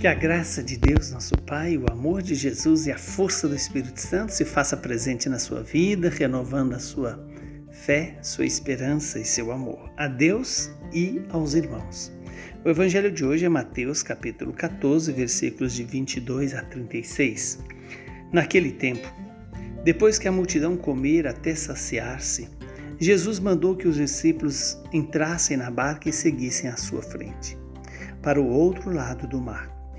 Que a graça de Deus, nosso Pai, o amor de Jesus e a força do Espírito Santo se faça presente na sua vida, renovando a sua fé, sua esperança e seu amor a Deus e aos irmãos. O evangelho de hoje é Mateus, capítulo 14, versículos de 22 a 36. Naquele tempo, depois que a multidão comer até saciar-se, Jesus mandou que os discípulos entrassem na barca e seguissem à sua frente, para o outro lado do mar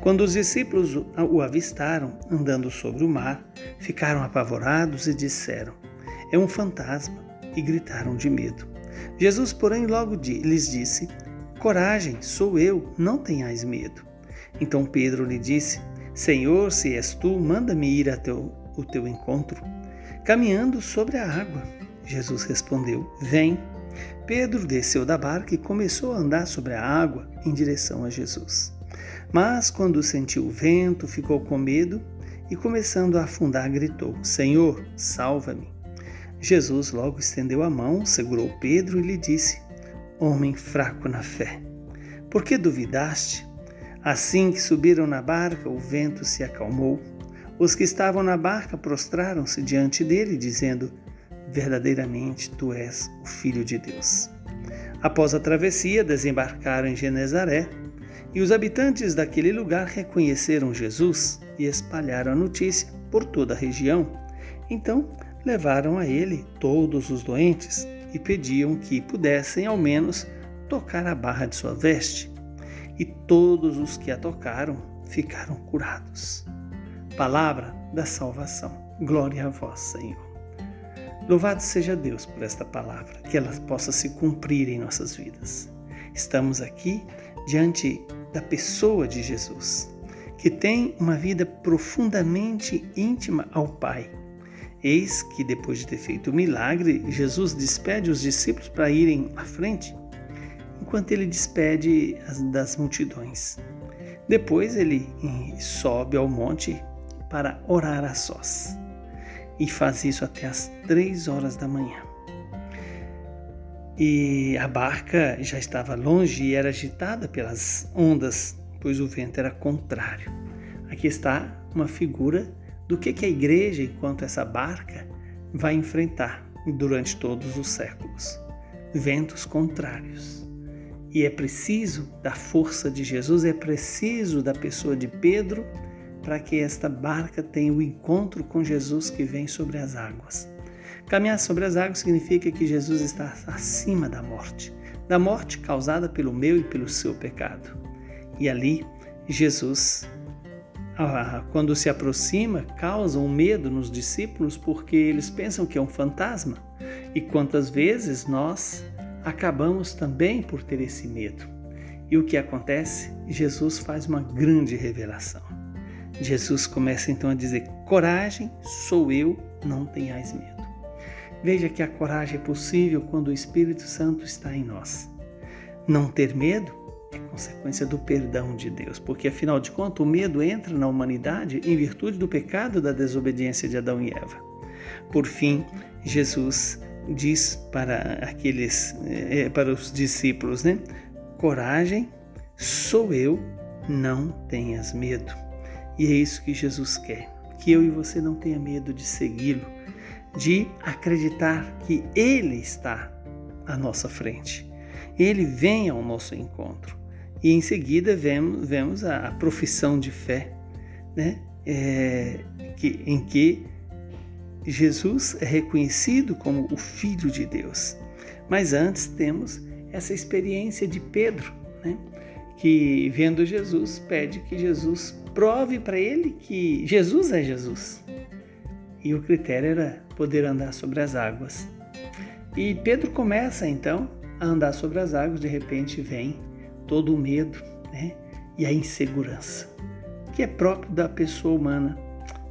Quando os discípulos o avistaram andando sobre o mar, ficaram apavorados e disseram: É um fantasma, e gritaram de medo. Jesus, porém, logo lhes disse: Coragem, sou eu, não tenhais medo. Então Pedro lhe disse: Senhor, se és tu, manda-me ir a teu, o teu encontro, caminhando sobre a água. Jesus respondeu: Vem. Pedro desceu da barca e começou a andar sobre a água em direção a Jesus. Mas quando sentiu o vento, ficou com medo e, começando a afundar, gritou: Senhor, salva-me. Jesus logo estendeu a mão, segurou Pedro e lhe disse: Homem fraco na fé, por que duvidaste? Assim que subiram na barca, o vento se acalmou. Os que estavam na barca prostraram-se diante dele, dizendo: Verdadeiramente tu és o Filho de Deus. Após a travessia, desembarcaram em Genezaré e os habitantes daquele lugar reconheceram Jesus e espalharam a notícia por toda a região. Então levaram a ele todos os doentes e pediam que pudessem ao menos tocar a barra de sua veste. E todos os que a tocaram ficaram curados. Palavra da salvação. Glória a vós, Senhor. Louvado seja Deus por esta palavra, que ela possa se cumprir em nossas vidas. Estamos aqui diante da pessoa de Jesus, que tem uma vida profundamente íntima ao Pai. Eis que, depois de ter feito o milagre, Jesus despede os discípulos para irem à frente, enquanto ele despede as, das multidões. Depois ele sobe ao monte para orar a sós e faz isso até as três horas da manhã e a barca já estava longe e era agitada pelas ondas, pois o vento era contrário. Aqui está uma figura do que, a igreja, enquanto essa barca, vai enfrentar durante todos os séculos: ventos contrários. E é preciso da força de Jesus, é preciso da pessoa de Pedro para que esta barca tenha o encontro com Jesus que vem sobre as águas. Caminhar sobre as águas significa que Jesus está acima da morte, da morte causada pelo meu e pelo seu pecado. E ali, Jesus, ah, quando se aproxima, causa um medo nos discípulos porque eles pensam que é um fantasma. E quantas vezes nós acabamos também por ter esse medo. E o que acontece? Jesus faz uma grande revelação. Jesus começa então a dizer: Coragem, sou eu, não tenhais medo. Veja que a coragem é possível quando o Espírito Santo está em nós. Não ter medo é consequência do perdão de Deus, porque afinal de contas o medo entra na humanidade em virtude do pecado da desobediência de Adão e Eva. Por fim, Jesus diz para aqueles, eh, para os discípulos, né? Coragem, sou eu, não tenhas medo. E é isso que Jesus quer, que eu e você não tenha medo de segui-lo de acreditar que Ele está à nossa frente. Ele vem ao nosso encontro. E em seguida vemos, vemos a, a profissão de fé, né? É, que, em que Jesus é reconhecido como o Filho de Deus. Mas antes temos essa experiência de Pedro, né? que vendo Jesus pede que Jesus prove para ele que Jesus é Jesus. E o critério era poder andar sobre as águas. E Pedro começa então a andar sobre as águas, de repente vem todo o medo né? e a insegurança, que é próprio da pessoa humana.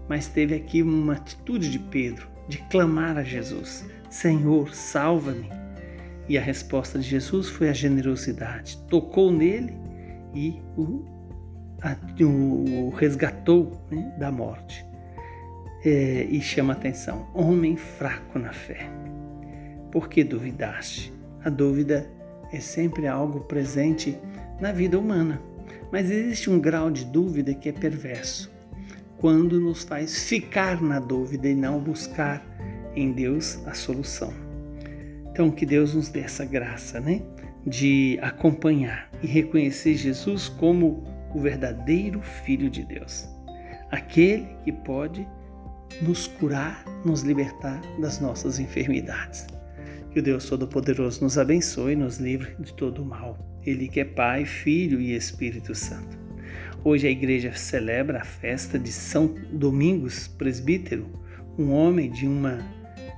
Mas teve aqui uma atitude de Pedro de clamar a Jesus: Senhor, salva-me. E a resposta de Jesus foi a generosidade. Tocou nele e o, a, o resgatou né, da morte. É, e chama atenção: homem fraco na fé. Por que duvidaste? A dúvida é sempre algo presente na vida humana, mas existe um grau de dúvida que é perverso, quando nos faz ficar na dúvida e não buscar em Deus a solução. Então, que Deus nos dê essa graça, né? De acompanhar e reconhecer Jesus como o verdadeiro Filho de Deus, aquele que pode nos curar, nos libertar das nossas enfermidades. Que o Deus Todo-Poderoso nos abençoe e nos livre de todo o mal. Ele que é Pai, Filho e Espírito Santo. Hoje a igreja celebra a festa de São Domingos Presbítero, um homem de uma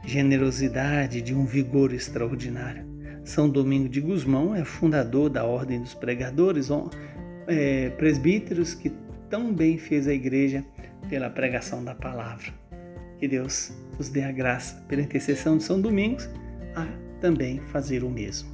generosidade, de um vigor extraordinário. São Domingo de Gusmão é fundador da Ordem dos Pregadores, é, presbíteros que tão bem fez a igreja pela pregação da palavra. Que Deus nos dê a graça, pela intercessão de São Domingos, a também fazer o mesmo.